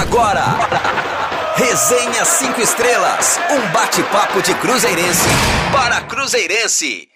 Agora, Resenha 5 Estrelas, um bate-papo de Cruzeirense para Cruzeirense.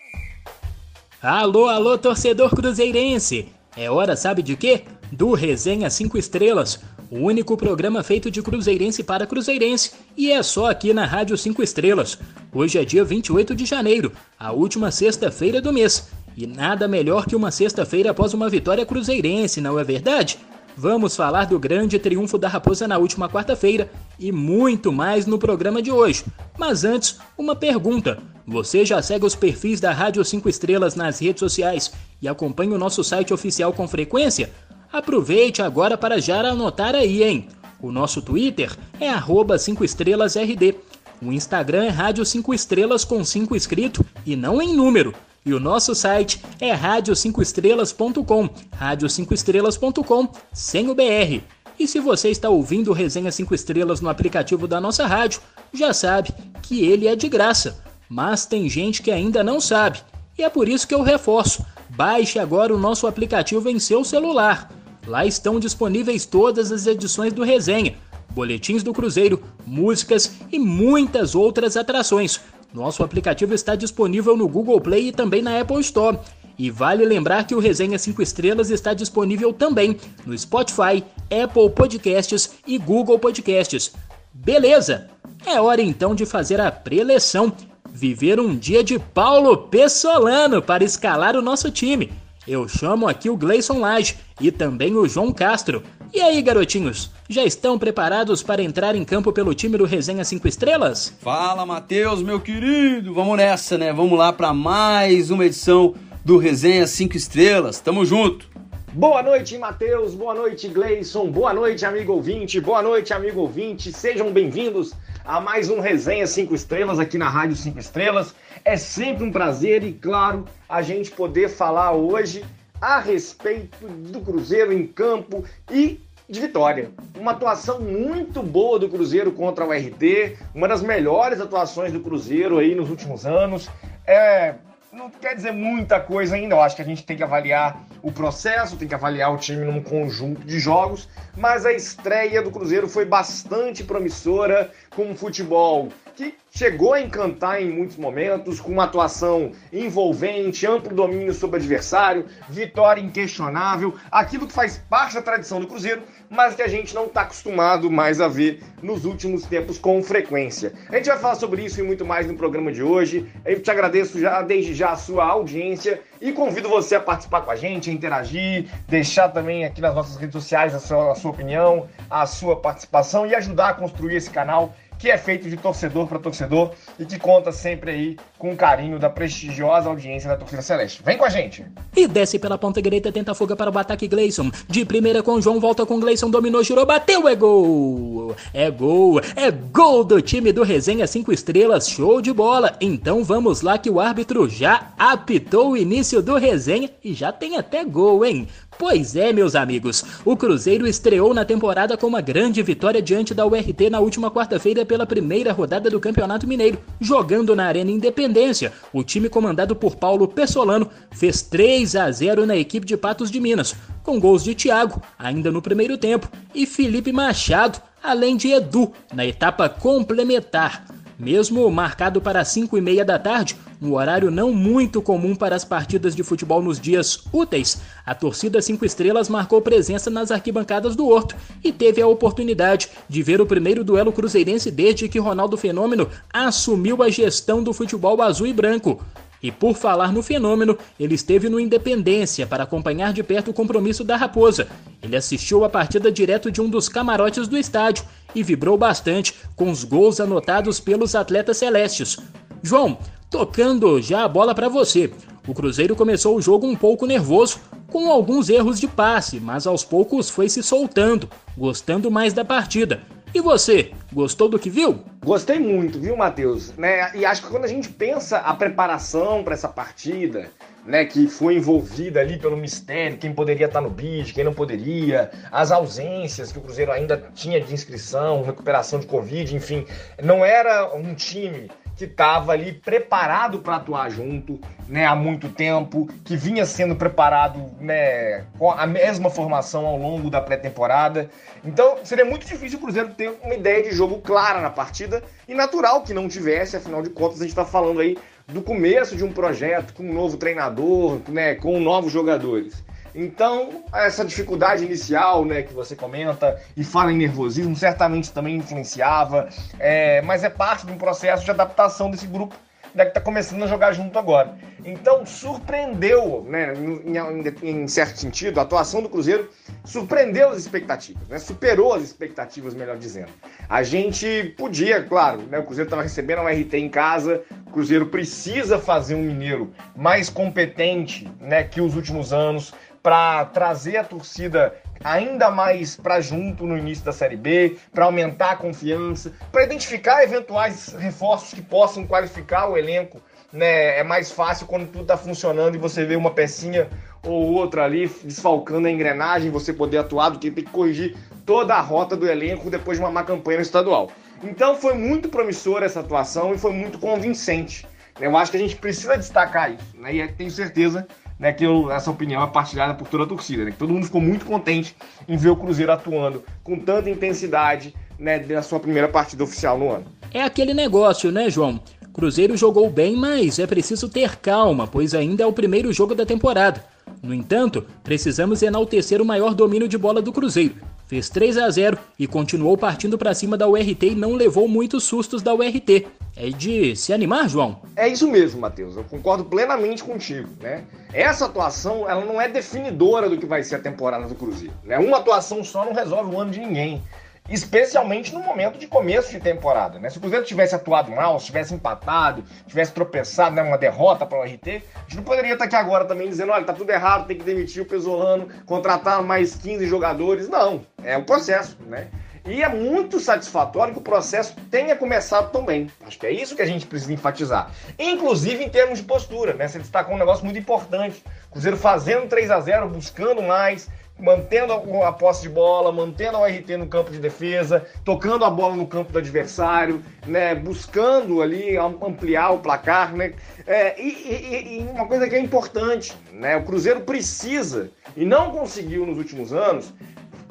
Alô, alô, torcedor cruzeirense! É hora, sabe de quê? Do Resenha 5 Estrelas, o único programa feito de cruzeirense para cruzeirense, e é só aqui na Rádio 5 Estrelas. Hoje é dia 28 de janeiro, a última sexta-feira do mês, e nada melhor que uma sexta-feira após uma vitória cruzeirense, não é verdade? Vamos falar do grande triunfo da Raposa na última quarta-feira e muito mais no programa de hoje. Mas antes, uma pergunta. Você já segue os perfis da Rádio 5 Estrelas nas redes sociais e acompanha o nosso site oficial com frequência? Aproveite agora para já anotar aí, hein? O nosso Twitter é 5estrelasrd. O Instagram é Rádio 5 Estrelas com 5 escrito e não em número. E o nosso site é radio5estrelas.com, radio5estrelas.com, sem o BR. E se você está ouvindo Resenha 5 Estrelas no aplicativo da nossa rádio, já sabe que ele é de graça. Mas tem gente que ainda não sabe. E é por isso que eu reforço. Baixe agora o nosso aplicativo em seu celular. Lá estão disponíveis todas as edições do Resenha, boletins do Cruzeiro, músicas e muitas outras atrações nosso aplicativo está disponível no Google Play e também na Apple Store. E vale lembrar que o Resenha 5 Estrelas está disponível também no Spotify, Apple Podcasts e Google Podcasts. Beleza? É hora então de fazer a preleção, viver um dia de Paulo Pessolano para escalar o nosso time. Eu chamo aqui o Gleison Lage e também o João Castro. E aí, garotinhos, já estão preparados para entrar em campo pelo time do Resenha 5 Estrelas? Fala, Matheus, meu querido. Vamos nessa, né? Vamos lá para mais uma edição do Resenha 5 Estrelas. Tamo junto. Boa noite, Matheus. Boa noite, Gleison. Boa noite, amigo ouvinte. Boa noite, amigo ouvinte. Sejam bem-vindos a mais um Resenha 5 Estrelas aqui na Rádio 5 Estrelas. É sempre um prazer e, claro, a gente poder falar hoje a respeito do Cruzeiro em campo e de vitória. Uma atuação muito boa do Cruzeiro contra o RT, uma das melhores atuações do Cruzeiro aí nos últimos anos. É, não quer dizer muita coisa ainda, eu acho que a gente tem que avaliar o processo, tem que avaliar o time num conjunto de jogos, mas a estreia do Cruzeiro foi bastante promissora, com um futebol que chegou a encantar em muitos momentos, com uma atuação envolvente, amplo domínio sobre o adversário, vitória inquestionável, aquilo que faz parte da tradição do Cruzeiro, mas que a gente não está acostumado mais a ver nos últimos tempos com frequência. A gente vai falar sobre isso e muito mais no programa de hoje. Eu te agradeço já desde já a sua audiência e convido você a participar com a gente, a interagir, deixar também aqui nas nossas redes sociais a sua, a sua opinião, a sua participação e ajudar a construir esse canal que é feito de torcedor para torcedor e que conta sempre aí com o carinho da prestigiosa audiência da torcida celeste. Vem com a gente! E desce pela ponta direita, tenta fuga para o ataque Gleison. De primeira com João, volta com Gleison, dominou, girou, bateu, é gol! É gol! É gol do time do Resenha 5 Estrelas, show de bola! Então vamos lá que o árbitro já apitou o início do Resenha e já tem até gol, hein? Pois é, meus amigos, o Cruzeiro estreou na temporada com uma grande vitória diante da URT na última quarta-feira pela primeira rodada do Campeonato Mineiro, jogando na Arena Independência. O time comandado por Paulo Pessolano fez 3 a 0 na equipe de Patos de Minas, com gols de Thiago, ainda no primeiro tempo, e Felipe Machado, além de Edu, na etapa complementar. Mesmo marcado para 5 e meia da tarde, um horário não muito comum para as partidas de futebol nos dias úteis, a torcida 5 estrelas marcou presença nas arquibancadas do Horto e teve a oportunidade de ver o primeiro duelo cruzeirense desde que Ronaldo Fenômeno assumiu a gestão do futebol azul e branco. E por falar no fenômeno, ele esteve no Independência para acompanhar de perto o compromisso da Raposa. Ele assistiu a partida direto de um dos camarotes do estádio e vibrou bastante com os gols anotados pelos atletas celestes. João, tocando já a bola para você. O Cruzeiro começou o jogo um pouco nervoso, com alguns erros de passe, mas aos poucos foi se soltando, gostando mais da partida. E você, gostou do que viu? Gostei muito, viu, Matheus? Né? E acho que quando a gente pensa a preparação para essa partida, né, que foi envolvida ali pelo mistério, quem poderia estar no bid, quem não poderia, as ausências que o Cruzeiro ainda tinha de inscrição, recuperação de Covid, enfim, não era um time que estava ali preparado para atuar junto, né, há muito tempo, que vinha sendo preparado, né, com a mesma formação ao longo da pré-temporada. Então, seria muito difícil o Cruzeiro ter uma ideia de jogo clara na partida e natural que não tivesse, afinal de contas, a gente está falando aí do começo de um projeto com um novo treinador, né, com novos jogadores. Então, essa dificuldade inicial, né, que você comenta e fala em nervosismo, certamente também influenciava, é, mas é parte de um processo de adaptação desse grupo né, que está começando a jogar junto agora. Então, surpreendeu, né, em, em, em, certo sentido, a atuação do Cruzeiro surpreendeu as expectativas, né, superou as expectativas, melhor dizendo. A gente podia, claro, né, o Cruzeiro estava recebendo um RT em casa, o Cruzeiro precisa fazer um mineiro mais competente né, que os últimos anos, para trazer a torcida ainda mais para junto no início da Série B, para aumentar a confiança, para identificar eventuais reforços que possam qualificar o elenco. Né? É mais fácil quando tudo está funcionando e você vê uma pecinha ou outra ali desfalcando a engrenagem, você poder atuar do que ter que corrigir toda a rota do elenco depois de uma má campanha no estadual. Então foi muito promissora essa atuação e foi muito convincente. Eu acho que a gente precisa destacar isso, né? E tenho certeza né, que eu, essa opinião é partilhada por toda a torcida, né, que todo mundo ficou muito contente em ver o Cruzeiro atuando com tanta intensidade né, na sua primeira partida oficial no ano. É aquele negócio, né, João? Cruzeiro jogou bem, mas é preciso ter calma, pois ainda é o primeiro jogo da temporada. No entanto, precisamos enaltecer o maior domínio de bola do Cruzeiro. Fez 3 a 0 e continuou partindo para cima da URT e não levou muitos sustos da URT. É de se animar, João? É isso mesmo, Matheus. Eu concordo plenamente contigo, né? Essa atuação, ela não é definidora do que vai ser a temporada do Cruzeiro, né? Uma atuação só não resolve o ano de ninguém especialmente no momento de começo de temporada. Né? Se o Cruzeiro tivesse atuado mal, se tivesse empatado, tivesse tropeçado, né, uma derrota para o RT, a gente não poderia estar aqui agora também dizendo, olha, tá tudo errado, tem que demitir o Pesolano, contratar mais 15 jogadores. Não, é um processo, né? E é muito satisfatório que o processo tenha começado também. Acho que é isso que a gente precisa enfatizar. Inclusive em termos de postura, né? Você destacou um negócio muito importante. Cruzeiro fazendo 3 a 0 buscando mais, mantendo a posse de bola, mantendo o RT no campo de defesa, tocando a bola no campo do adversário, né? Buscando ali ampliar o placar, né? É, e, e, e uma coisa que é importante, né? O Cruzeiro precisa, e não conseguiu nos últimos anos,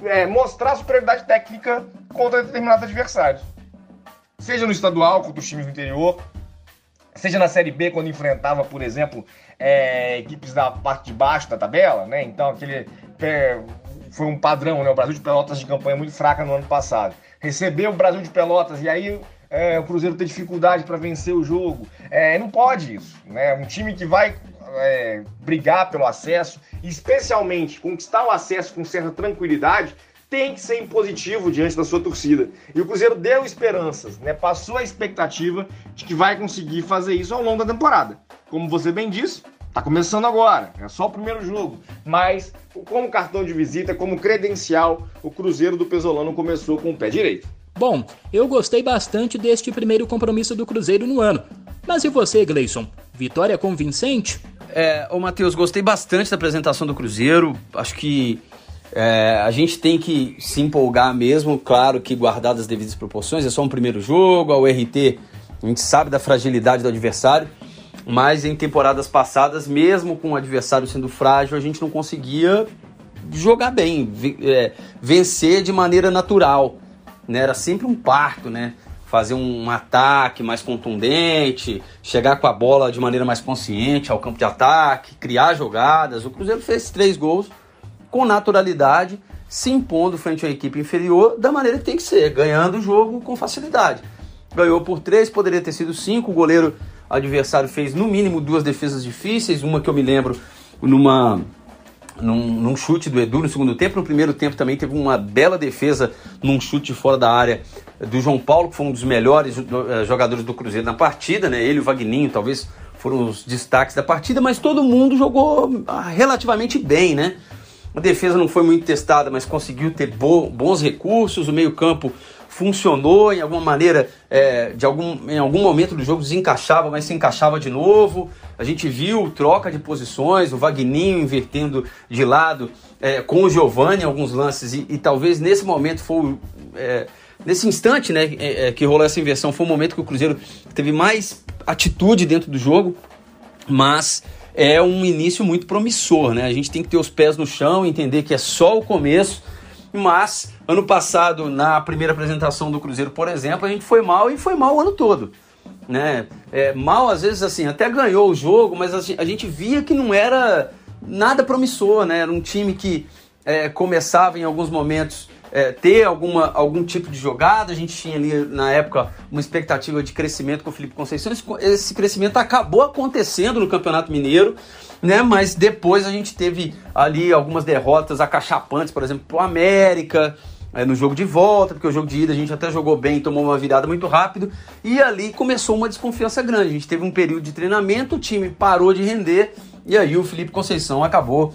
é, mostrar superioridade técnica contra determinados adversários. Seja no estadual, contra os times do interior, seja na Série B, quando enfrentava, por exemplo, é, equipes da parte de baixo da tabela, né? Então, aquele foi um padrão, né? O Brasil de Pelotas de campanha muito fraca no ano passado. Recebeu o Brasil de Pelotas e aí é, o Cruzeiro tem dificuldade para vencer o jogo. É, não pode isso, né? Um time que vai é, brigar pelo acesso, especialmente conquistar o acesso com certa tranquilidade, tem que ser impositivo diante da sua torcida. E o Cruzeiro deu esperanças, né? Passou a expectativa de que vai conseguir fazer isso ao longo da temporada. Como você bem disse, tá começando agora, é só o primeiro jogo, mas como cartão de visita, como credencial, o Cruzeiro do Pesolano começou com o pé direito. Bom, eu gostei bastante deste primeiro compromisso do Cruzeiro no ano. Mas e você, Gleison? Vitória convincente? É, ô Matheus, gostei bastante da apresentação do Cruzeiro. Acho que é, a gente tem que se empolgar mesmo, claro que guardadas as devidas proporções. É só um primeiro jogo, a URT, a gente sabe da fragilidade do adversário, mas em temporadas passadas, mesmo com o adversário sendo frágil, a gente não conseguia jogar bem, é, vencer de maneira natural. Né? Era sempre um parto, né? fazer um ataque mais contundente, chegar com a bola de maneira mais consciente ao campo de ataque, criar jogadas. O Cruzeiro fez três gols com naturalidade, se impondo frente a uma equipe inferior da maneira que tem que ser, ganhando o jogo com facilidade. Ganhou por três, poderia ter sido cinco. O goleiro adversário fez no mínimo duas defesas difíceis, uma que eu me lembro numa num, num, chute do Edu no segundo tempo. No primeiro tempo também teve uma bela defesa num chute fora da área do João Paulo, que foi um dos melhores eh, jogadores do Cruzeiro na partida, né? Ele e o Vagninho talvez foram os destaques da partida, mas todo mundo jogou ah, relativamente bem, né? A defesa não foi muito testada, mas conseguiu ter bo bons recursos, o meio-campo funcionou em alguma maneira, é, de algum, em algum momento do jogo desencaixava, mas se encaixava de novo. A gente viu troca de posições, o Vagninho invertendo de lado é, com o Giovanni em alguns lances, e, e talvez nesse momento foi, é, nesse instante, né, é, é, que rolou essa inversão, foi o momento que o Cruzeiro teve mais atitude dentro do jogo, mas é um início muito promissor, né? A gente tem que ter os pés no chão, entender que é só o começo. Mas ano passado, na primeira apresentação do Cruzeiro, por exemplo, a gente foi mal e foi mal o ano todo. Né? É, mal, às vezes, assim, até ganhou o jogo, mas a gente via que não era nada promissor, né? Era um time que é, começava em alguns momentos é, ter alguma, algum tipo de jogada. A gente tinha ali na época uma expectativa de crescimento com o Felipe Conceição. Esse, esse crescimento acabou acontecendo no Campeonato Mineiro, né? Mas depois a gente teve ali algumas derrotas acachapantes, por exemplo, para o América. É, no jogo de volta, porque o jogo de ida a gente até jogou bem, tomou uma virada muito rápido, e ali começou uma desconfiança grande. A gente teve um período de treinamento, o time parou de render, e aí o Felipe Conceição acabou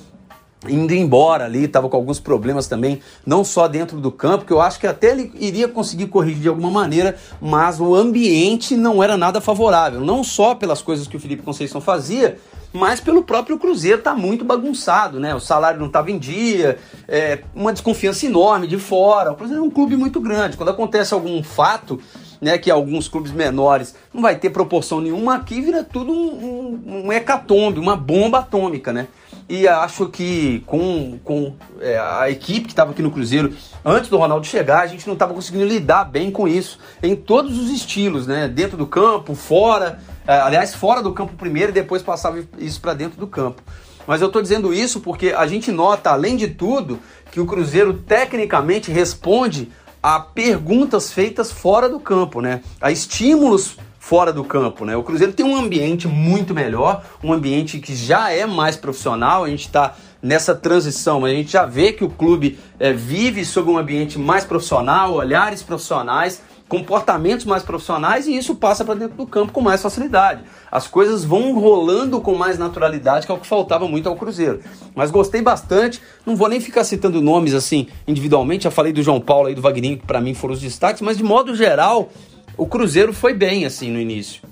indo embora ali, estava com alguns problemas também, não só dentro do campo, que eu acho que até ele iria conseguir corrigir de alguma maneira, mas o ambiente não era nada favorável, não só pelas coisas que o Felipe Conceição fazia, mas pelo próprio Cruzeiro tá muito bagunçado, né? O salário não estava em dia, é, uma desconfiança enorme de fora. O Cruzeiro é um clube muito grande. Quando acontece algum fato, né, que alguns clubes menores não vai ter proporção nenhuma, aqui vira tudo um, um, um hecatombe, uma bomba atômica, né? E acho que com, com é, a equipe que estava aqui no Cruzeiro, antes do Ronaldo chegar, a gente não estava conseguindo lidar bem com isso, em todos os estilos, né? Dentro do campo, fora, é, aliás, fora do campo primeiro e depois passava isso para dentro do campo. Mas eu estou dizendo isso porque a gente nota, além de tudo, que o Cruzeiro tecnicamente responde a perguntas feitas fora do campo, né? A estímulos fora do campo, né? O Cruzeiro tem um ambiente muito melhor, um ambiente que já é mais profissional, a gente está nessa transição, a gente já vê que o clube é, vive sob um ambiente mais profissional, olhares profissionais, comportamentos mais profissionais e isso passa para dentro do campo com mais facilidade. As coisas vão rolando com mais naturalidade, que é o que faltava muito ao Cruzeiro. Mas gostei bastante, não vou nem ficar citando nomes assim individualmente, já falei do João Paulo e do Vagninho, que para mim foram os destaques, mas de modo geral, o Cruzeiro foi bem assim no início.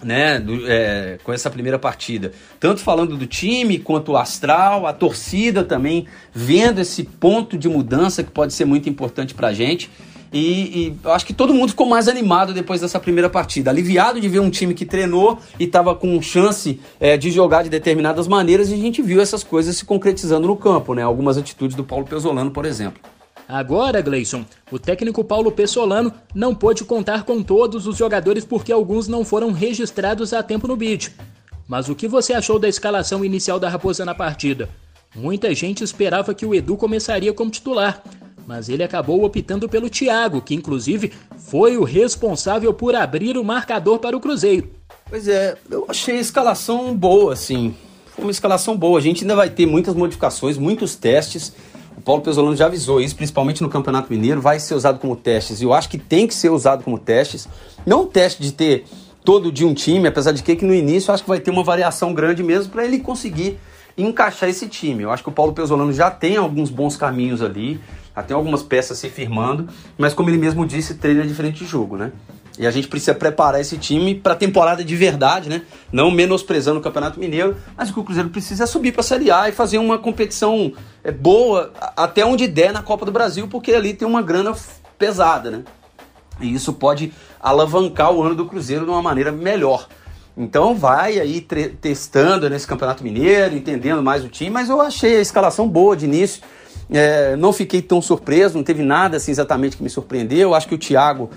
Né, do, é, com essa primeira partida, tanto falando do time quanto o astral, a torcida também vendo esse ponto de mudança que pode ser muito importante para a gente. E, e acho que todo mundo ficou mais animado depois dessa primeira partida. Aliviado de ver um time que treinou e estava com chance é, de jogar de determinadas maneiras e a gente viu essas coisas se concretizando no campo, né? Algumas atitudes do Paulo Pesolano, por exemplo. Agora, Gleison, o técnico Paulo Pessolano não pôde contar com todos os jogadores porque alguns não foram registrados a tempo no BID. Mas o que você achou da escalação inicial da Raposa na partida? Muita gente esperava que o Edu começaria como titular, mas ele acabou optando pelo Thiago, que inclusive foi o responsável por abrir o marcador para o Cruzeiro. Pois é, eu achei a escalação boa, assim. Foi uma escalação boa. A gente ainda vai ter muitas modificações, muitos testes. O Paulo Pesolano já avisou isso, principalmente no Campeonato Mineiro, vai ser usado como testes. E eu acho que tem que ser usado como testes. Não teste de ter todo de um time, apesar de que, que no início eu acho que vai ter uma variação grande mesmo para ele conseguir encaixar esse time. Eu acho que o Paulo Pesolano já tem alguns bons caminhos ali, já tem algumas peças se firmando, mas como ele mesmo disse, treino é diferente de jogo, né? E a gente precisa preparar esse time para a temporada de verdade, né? Não menosprezando o Campeonato Mineiro, mas o que o Cruzeiro precisa é subir para a Série A e fazer uma competição é, boa até onde der na Copa do Brasil, porque ali tem uma grana pesada, né? E isso pode alavancar o ano do Cruzeiro de uma maneira melhor. Então vai aí testando nesse Campeonato Mineiro, entendendo mais o time, mas eu achei a escalação boa de início. É, não fiquei tão surpreso, não teve nada assim exatamente que me surpreendeu. Eu acho que o Thiago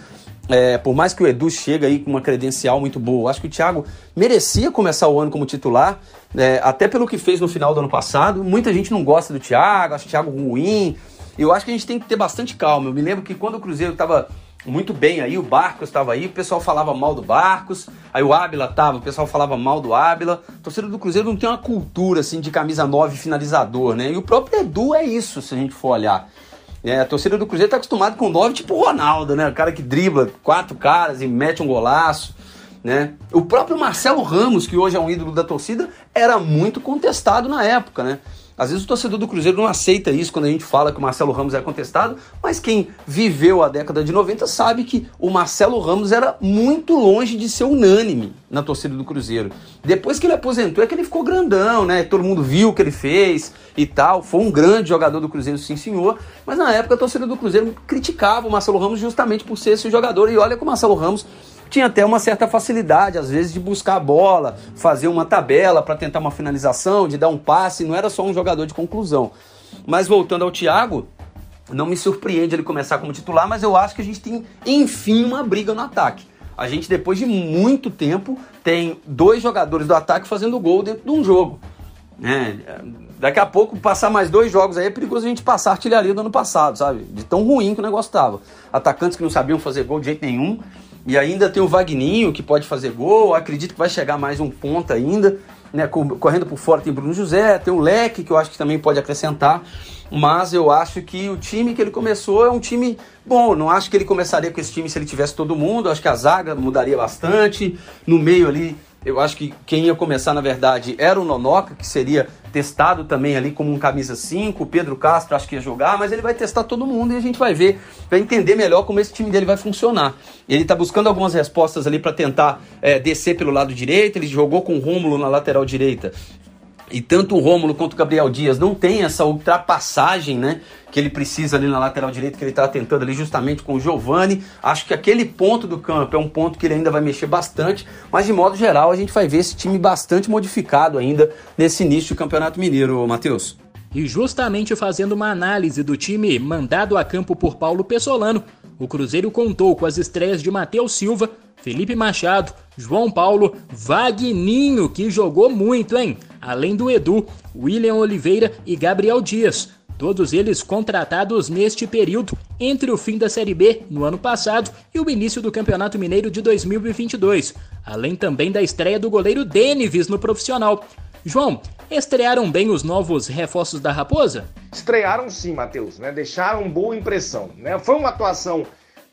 é, por mais que o Edu chegue aí com uma credencial muito boa, acho que o Thiago merecia começar o ano como titular, é, até pelo que fez no final do ano passado. Muita gente não gosta do Thiago, acha o Thiago ruim. Eu acho que a gente tem que ter bastante calma. Eu me lembro que quando o Cruzeiro estava muito bem aí, o Barcos estava aí, o pessoal falava mal do Barcos, aí o Ábila estava, o pessoal falava mal do Ábila. Torcedor do Cruzeiro não tem uma cultura assim de camisa 9 finalizador, né? E o próprio Edu é isso, se a gente for olhar. É, a torcida do Cruzeiro tá acostumada com nove, tipo o Ronaldo, né? O cara que dribla quatro caras e mete um golaço. Né? O próprio Marcelo Ramos, que hoje é um ídolo da torcida, era muito contestado na época, né? Às vezes o torcedor do Cruzeiro não aceita isso quando a gente fala que o Marcelo Ramos é contestado, mas quem viveu a década de 90 sabe que o Marcelo Ramos era muito longe de ser unânime na torcida do Cruzeiro. Depois que ele aposentou é que ele ficou grandão, né? Todo mundo viu o que ele fez e tal. Foi um grande jogador do Cruzeiro, sim senhor. Mas na época a torcida do Cruzeiro criticava o Marcelo Ramos justamente por ser esse jogador. E olha que o Marcelo Ramos tinha até uma certa facilidade, às vezes, de buscar a bola, fazer uma tabela para tentar uma finalização, de dar um passe, não era só um jogador de conclusão. Mas voltando ao Thiago, não me surpreende ele começar como titular, mas eu acho que a gente tem, enfim, uma briga no ataque. A gente, depois de muito tempo, tem dois jogadores do ataque fazendo gol dentro de um jogo. É, daqui a pouco, passar mais dois jogos aí é perigoso a gente passar artilharia do ano passado, sabe? De tão ruim que o negócio tava. Atacantes que não sabiam fazer gol de jeito nenhum e ainda tem o Vagninho, que pode fazer gol. Acredito que vai chegar mais um ponta ainda. Né, correndo por fora tem Bruno José, tem o Leque, que eu acho que também pode acrescentar. Mas eu acho que o time que ele começou é um time bom. Não acho que ele começaria com esse time se ele tivesse todo mundo. Acho que a zaga mudaria bastante. No meio ali eu acho que quem ia começar, na verdade, era o Nonoca, que seria testado também ali como um camisa 5. O Pedro Castro acho que ia jogar, mas ele vai testar todo mundo e a gente vai ver, vai entender melhor como esse time dele vai funcionar. Ele está buscando algumas respostas ali para tentar é, descer pelo lado direito. Ele jogou com o Rômulo na lateral direita e tanto o Rômulo quanto o Gabriel Dias não tem essa ultrapassagem, né? Que ele precisa ali na lateral direita, que ele está tentando ali justamente com o Giovani. Acho que aquele ponto do campo é um ponto que ele ainda vai mexer bastante, mas de modo geral a gente vai ver esse time bastante modificado ainda nesse início de Campeonato Mineiro, Matheus. E justamente fazendo uma análise do time mandado a campo por Paulo Pessolano, o Cruzeiro contou com as estreias de Matheus Silva, Felipe Machado, João Paulo, Vagninho, que jogou muito, hein? Além do Edu, William Oliveira e Gabriel Dias. Todos eles contratados neste período, entre o fim da Série B no ano passado e o início do Campeonato Mineiro de 2022, além também da estreia do goleiro Denives no profissional. João, estrearam bem os novos reforços da Raposa? Estrearam sim, Matheus, né? Deixaram boa impressão, né? Foi uma atuação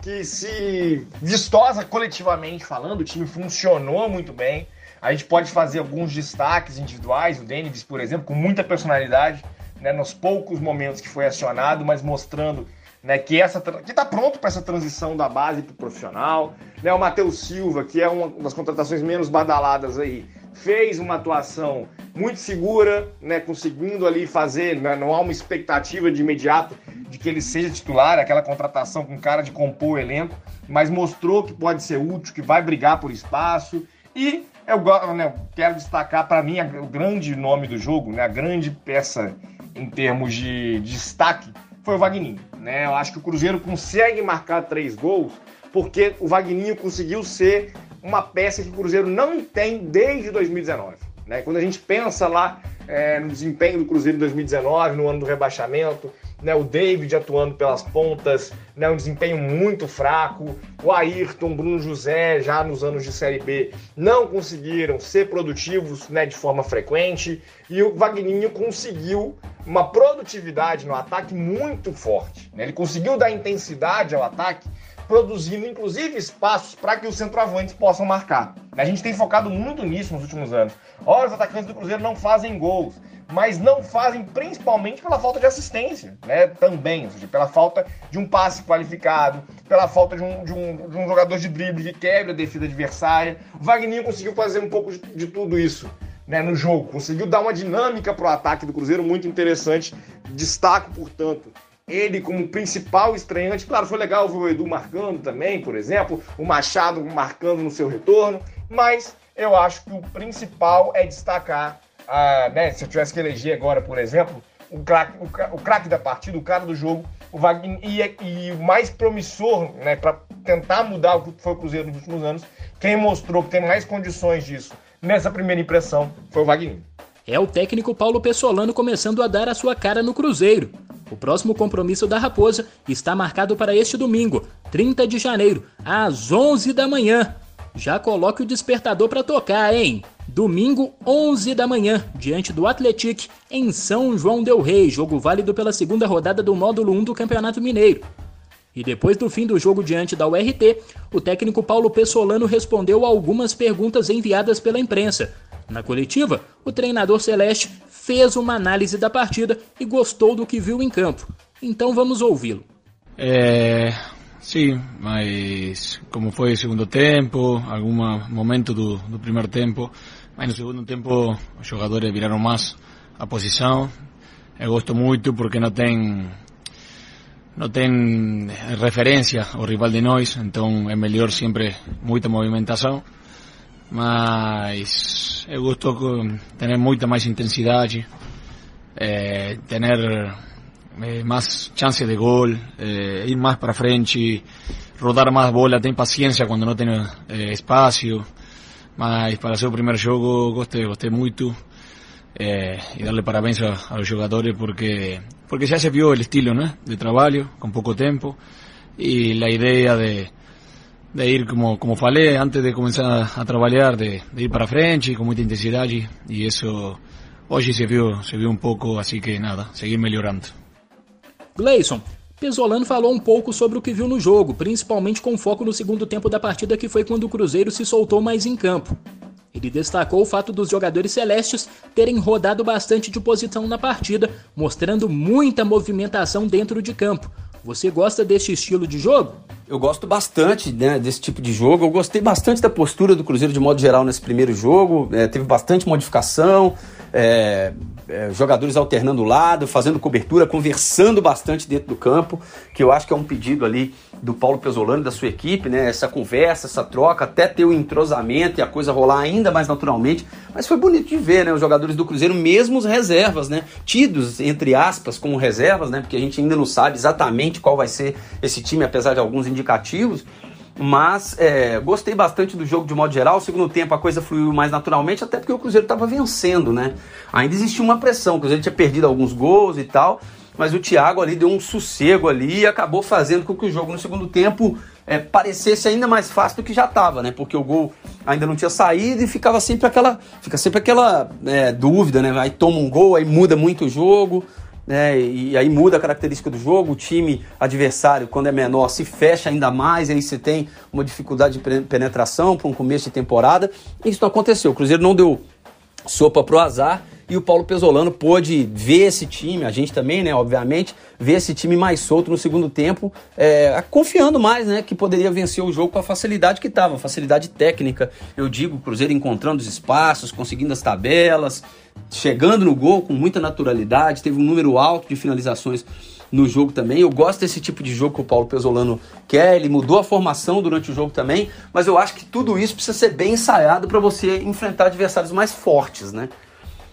que se vistosa coletivamente falando, o time funcionou muito bem. A gente pode fazer alguns destaques individuais, o Denis, por exemplo, com muita personalidade, né, nos poucos momentos que foi acionado, mas mostrando né, que que está pronto para essa transição da base para o profissional. Né, o Matheus Silva, que é uma das contratações menos badaladas aí, fez uma atuação muito segura, né, conseguindo ali fazer, né, não há uma expectativa de imediato de que ele seja titular, aquela contratação com cara de compor o elenco, mas mostrou que pode ser útil, que vai brigar por espaço. E eu né, quero destacar para mim o grande nome do jogo, né, a grande peça em termos de, de destaque foi o Vagninho. Né? Eu acho que o Cruzeiro consegue marcar três gols porque o Vagninho conseguiu ser uma peça que o Cruzeiro não tem desde 2019. Né? Quando a gente pensa lá é, no desempenho do Cruzeiro em 2019, no ano do rebaixamento, né, o David atuando pelas pontas, né, um desempenho muito fraco, o Ayrton, Bruno José, já nos anos de Série B, não conseguiram ser produtivos né, de forma frequente, e o Vagninho conseguiu uma produtividade no ataque muito forte. Né? Ele conseguiu dar intensidade ao ataque, produzindo inclusive espaços para que os centroavantes possam marcar. A gente tem focado muito nisso nos últimos anos. Ora, os atacantes do Cruzeiro não fazem gols mas não fazem principalmente pela falta de assistência, né? Também, ou seja, pela falta de um passe qualificado, pela falta de um, de um, de um jogador de drible que quebra a defesa adversária. O Wagner conseguiu fazer um pouco de, de tudo isso. Né, no jogo, conseguiu dar uma dinâmica para o ataque do Cruzeiro muito interessante. Destaco, portanto, ele como principal estreante. Claro, foi legal ver o Edu marcando também, por exemplo, o Machado marcando no seu retorno, mas eu acho que o principal é destacar ah, né, se eu tivesse que eleger agora, por exemplo, o craque o da partida, o cara do jogo, o Wagner, e, e o mais promissor, né, para tentar mudar o que foi o Cruzeiro nos últimos anos, quem mostrou que tem mais condições disso nessa primeira impressão foi o Wagner. É o técnico Paulo Pessolano começando a dar a sua cara no Cruzeiro. O próximo compromisso da Raposa está marcado para este domingo, 30 de janeiro, às 11 da manhã. Já coloque o despertador para tocar, hein? Domingo, 11 da manhã, diante do Atletic, em São João del Rei, jogo válido pela segunda rodada do módulo 1 do Campeonato Mineiro. E depois do fim do jogo diante da URT, o técnico Paulo Pessolano respondeu a algumas perguntas enviadas pela imprensa. Na coletiva, o treinador Celeste fez uma análise da partida e gostou do que viu em campo. Então vamos ouvi-lo. É, sim, mas como foi o segundo tempo, algum momento do, do primeiro tempo, mas no segundo tempo os jogadores viraram mais a posição. Eu gosto muito porque não tem não tem referência ao rival de nós, então é melhor sempre muita movimentação. Mas eu gosto de ter muita mais intensidade, eh, ter eh, más chance de gol, eh, ir más para frente, rodar más bola, tem paciência quando não tem espaço. Mas para ser o primeiro jogo, gostei, gostei muito. Y darle parabéns a, a, los jugadores porque porque ya se vio el estilo ¿no? de trabajo con poco tiempo y la idea de, de ir como como falei antes de comenzar a, trabalhar de, de, ir para frente con mucha intensidad y, y eso hoje se viu se viu um pouco assim que nada seguir melhorando Gleison Pesolano falou um pouco sobre o que viu no jogo, principalmente com foco no segundo tempo da partida, que foi quando o Cruzeiro se soltou mais em campo. Ele destacou o fato dos jogadores celestes terem rodado bastante de posição na partida, mostrando muita movimentação dentro de campo. Você gosta desse estilo de jogo? Eu gosto bastante né, desse tipo de jogo. Eu gostei bastante da postura do Cruzeiro de modo geral nesse primeiro jogo. É, teve bastante modificação. É, é, jogadores alternando o lado, fazendo cobertura, conversando bastante dentro do campo, que eu acho que é um pedido ali do Paulo Pesolano, da sua equipe, né? Essa conversa, essa troca, até ter o entrosamento e a coisa rolar ainda mais naturalmente. Mas foi bonito de ver, né? Os jogadores do Cruzeiro, mesmo os reservas, né? Tidos, entre aspas, como reservas, né? Porque a gente ainda não sabe exatamente qual vai ser esse time, apesar de alguns indicativos. Mas é, gostei bastante do jogo de modo geral. O segundo tempo a coisa fluiu mais naturalmente, até porque o Cruzeiro estava vencendo, né? Ainda existia uma pressão, o Cruzeiro tinha perdido alguns gols e tal, mas o Thiago ali deu um sossego ali e acabou fazendo com que o jogo no segundo tempo é, parecesse ainda mais fácil do que já estava, né? Porque o gol ainda não tinha saído e ficava sempre aquela, fica sempre aquela é, dúvida, né? Aí toma um gol, aí muda muito o jogo né? E aí muda a característica do jogo, o time adversário, quando é menor, se fecha ainda mais, aí você tem uma dificuldade de penetração para um começo de temporada. Isso não aconteceu. O Cruzeiro não deu sopa pro azar e o Paulo Pesolano pôde ver esse time, a gente também, né, obviamente, ver esse time mais solto no segundo tempo, é, confiando mais, né, que poderia vencer o jogo com a facilidade que estava, facilidade técnica, eu digo, o Cruzeiro encontrando os espaços, conseguindo as tabelas, chegando no gol com muita naturalidade, teve um número alto de finalizações no jogo também. Eu gosto desse tipo de jogo que o Paulo Pesolano quer, ele mudou a formação durante o jogo também, mas eu acho que tudo isso precisa ser bem ensaiado para você enfrentar adversários mais fortes, né?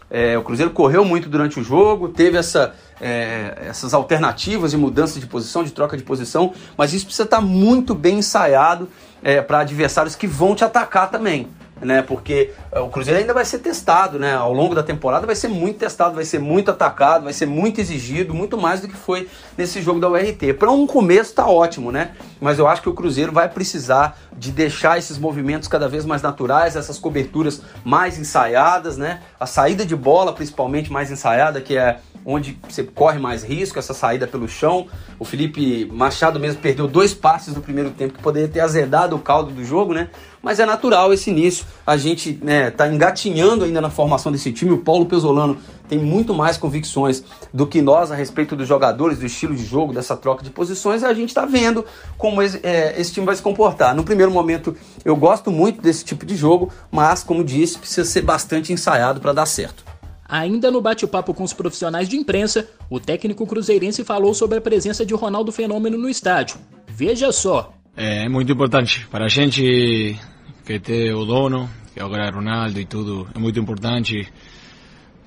É, o Cruzeiro correu muito durante o jogo, teve essa, é, essas alternativas de mudança de posição, de troca de posição, mas isso precisa estar muito bem ensaiado é, para adversários que vão te atacar também né? Porque eh, o Cruzeiro ainda vai ser testado, né? Ao longo da temporada vai ser muito testado, vai ser muito atacado, vai ser muito exigido, muito mais do que foi nesse jogo da URT. Para um começo tá ótimo, né? Mas eu acho que o Cruzeiro vai precisar de deixar esses movimentos cada vez mais naturais, essas coberturas mais ensaiadas, né? A saída de bola, principalmente mais ensaiada, que é onde você corre mais risco, essa saída pelo chão. O Felipe Machado mesmo perdeu dois passes no primeiro tempo que poderia ter azedado o caldo do jogo, né? Mas é natural esse início. A gente né, tá engatinhando ainda na formação desse time. O Paulo Pesolano tem muito mais convicções do que nós a respeito dos jogadores, do estilo de jogo, dessa troca de posições. E a gente está vendo como esse, é, esse time vai se comportar. No primeiro momento, eu gosto muito desse tipo de jogo, mas, como disse, precisa ser bastante ensaiado para dar certo. Ainda no bate-papo com os profissionais de imprensa, o técnico cruzeirense falou sobre a presença de Ronaldo Fenômeno no estádio. Veja só. É muito importante para a gente que ter o dono, que agora é Ronaldo e tudo, é muito importante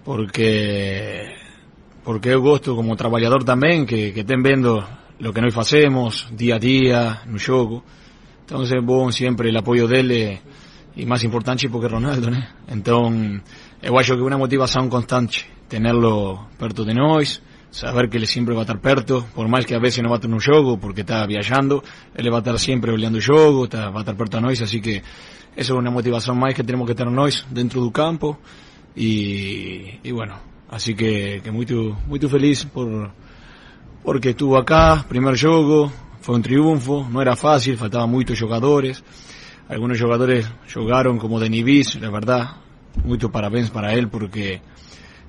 porque porque eu gosto como trabalhador também que, que estén vendo o que nós fazemos dia a dia no jogo. Então é bom sempre o apoio dele e mais importante porque Ronaldo, né? Então eu acho que é uma motivação constante tenerlo perto de nós, saber que ele sempre vai estar perto, por mais que a vezes não estar no jogo, porque está viajando, ele vai estar sempre olhando o jogo, está, vai estar perto de nós, assim que essa é uma motivação mais que temos que ter nós dentro do campo e, e bueno, assim que, que muito, feliz por, porque estuvo acá, primeiro jogo, foi um triunfo, não era fácil, faltavam muitos jogadores, algunos jogadores jogaram como Denis Bis, la verdad, muchos parabéns para él porque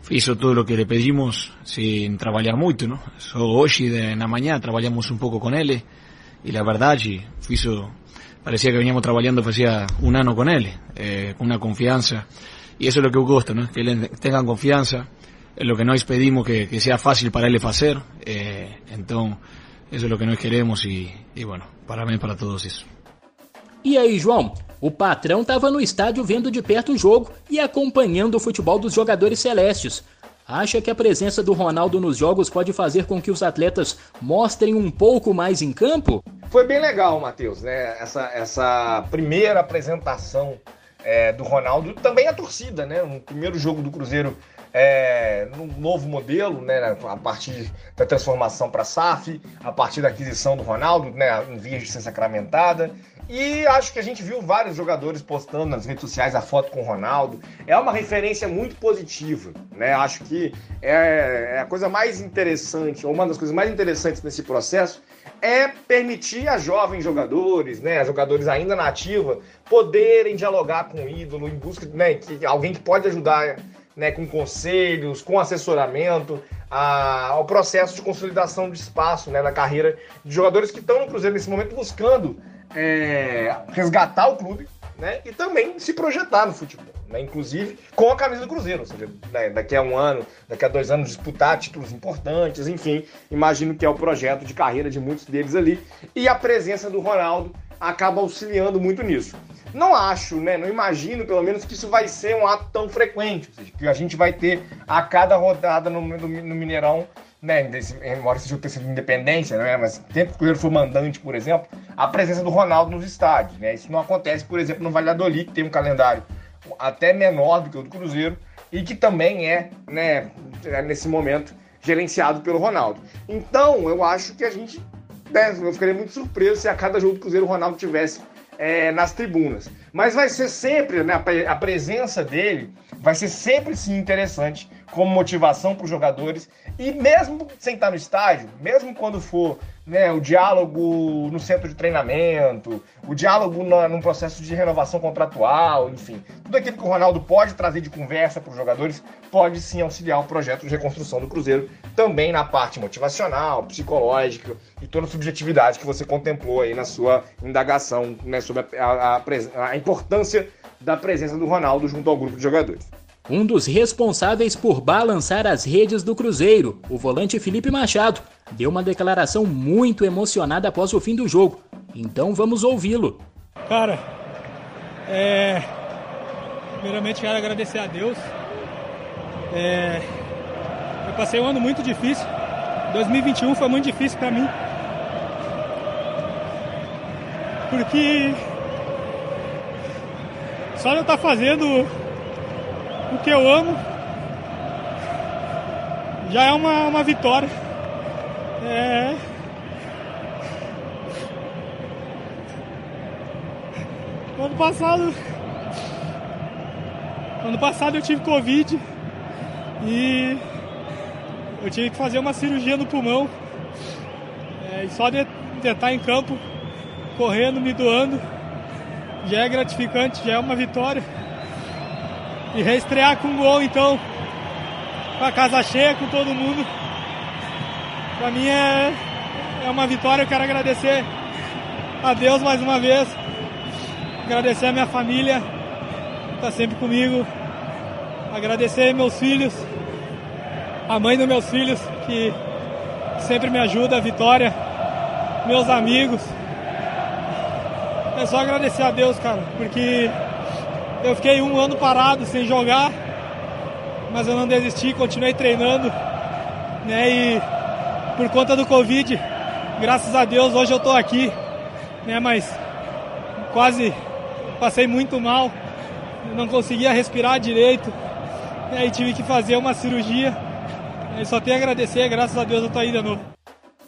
hizo todo lo que le pedimos sin trabajar mucho, ¿no? So, hoy de la mañana trabajamos un poco con él y la verdad hizo, parecía que veníamos trabajando hacía un año con él, eh, con una confianza y eso es lo que gusta, ¿no? Que él tengan confianza en lo que nós pedimos que, que sea fácil para ele fazer, eh, então isso é o que nós queremos e, e bueno, parabéns para todos isso. E aí, João? O patrão estava no estádio vendo de perto o jogo e acompanhando o futebol dos jogadores celestes. Acha que a presença do Ronaldo nos jogos pode fazer com que os atletas mostrem um pouco mais em campo? Foi bem legal, Matheus, né? Essa, essa primeira apresentação é, do Ronaldo, também a torcida, né? No primeiro jogo do Cruzeiro é, num novo modelo, né, a partir da transformação para SAF, a partir da aquisição do Ronaldo, né, em vias de ser sacramentada. E acho que a gente viu vários jogadores postando nas redes sociais a foto com o Ronaldo. É uma referência muito positiva, né? Acho que é, é a coisa mais interessante, ou uma das coisas mais interessantes nesse processo é permitir a jovens jogadores, né, jogadores ainda na ativa, poderem dialogar com o ídolo em busca, né, que alguém que pode ajudar né, com conselhos, com assessoramento, a, ao processo de consolidação de espaço né, na carreira de jogadores que estão no Cruzeiro nesse momento buscando é, resgatar o clube né, e também se projetar no futebol, né, inclusive com a camisa do Cruzeiro, ou seja, né, daqui a um ano, daqui a dois anos disputar títulos importantes, enfim, imagino que é o projeto de carreira de muitos deles ali e a presença do Ronaldo acaba auxiliando muito nisso. Não acho, né? Não imagino, pelo menos, que isso vai ser um ato tão frequente. Ou seja, que a gente vai ter a cada rodada no, no, no Mineirão, né? Desse, embora seja o terceiro de independência, né? Mas tempo que o Cruzeiro for mandante, por exemplo, a presença do Ronaldo nos estádios, né? Isso não acontece, por exemplo, no Valladolid, que tem um calendário até menor do que o do Cruzeiro e que também é, né, é nesse momento, gerenciado pelo Ronaldo. Então, eu acho que a gente. Né, eu ficaria muito surpreso se a cada jogo do Cruzeiro o Ronaldo tivesse é, nas tribunas. Mas vai ser sempre, né, a presença dele vai ser sempre sim interessante como motivação para os jogadores e mesmo sem estar no estádio, mesmo quando for né, o diálogo no centro de treinamento, o diálogo no, num processo de renovação contratual, enfim, tudo aquilo que o Ronaldo pode trazer de conversa para os jogadores pode sim auxiliar o projeto de reconstrução do Cruzeiro, também na parte motivacional, psicológica e toda a subjetividade que você contemplou aí na sua indagação né, sobre a, a, a, a importância da presença do Ronaldo junto ao grupo de jogadores. Um dos responsáveis por balançar as redes do Cruzeiro, o volante Felipe Machado, deu uma declaração muito emocionada após o fim do jogo. Então vamos ouvi-lo. Cara, é... primeiramente quero agradecer a Deus. É... Eu passei um ano muito difícil. 2021 foi muito difícil para mim. Porque só eu estar tá fazendo o que eu amo já é uma, uma vitória. É... Ano passado. Ano passado eu tive Covid e eu tive que fazer uma cirurgia no pulmão. É, e só de, de estar em campo, correndo, me doando, já é gratificante, já é uma vitória. E reestrear com um gol então, com a casa cheia, com todo mundo. Pra mim é, é uma vitória, eu quero agradecer a Deus mais uma vez. Agradecer a minha família, que tá sempre comigo. Agradecer meus filhos, a mãe dos meus filhos, que sempre me ajuda, a Vitória, meus amigos. É só agradecer a Deus, cara, porque eu fiquei um ano parado sem jogar, mas eu não desisti, continuei treinando, né? E por conta do Covid, graças a Deus hoje eu estou aqui, né? Mas quase passei muito mal, não conseguia respirar direito, né, e tive que fazer uma cirurgia. E só tenho a agradecer, graças a Deus eu estou aí de novo.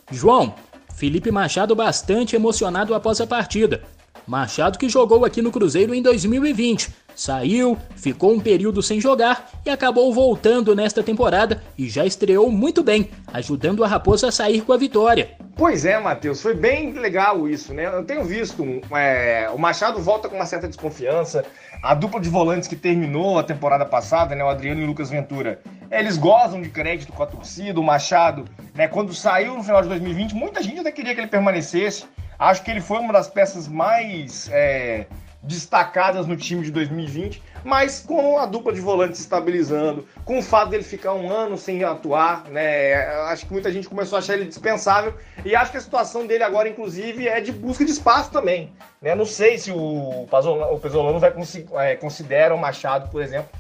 João, Felipe Machado bastante emocionado após a partida. Machado que jogou aqui no Cruzeiro em 2020. Saiu, ficou um período sem jogar e acabou voltando nesta temporada e já estreou muito bem, ajudando a Raposa a sair com a vitória. Pois é, Matheus, foi bem legal isso, né? Eu tenho visto é, o Machado volta com uma certa desconfiança. A dupla de volantes que terminou a temporada passada, né, o Adriano e o Lucas Ventura, eles gozam de crédito com a torcida. O Machado, né, quando saiu no final de 2020, muita gente até queria que ele permanecesse. Acho que ele foi uma das peças mais é, destacadas no time de 2020, mas com a dupla de volantes estabilizando, com o fato dele ficar um ano sem atuar, né? Acho que muita gente começou a achar ele dispensável e acho que a situação dele agora, inclusive, é de busca de espaço também. Né? Não sei se o, o Pesolano vai é, considera o Machado, por exemplo,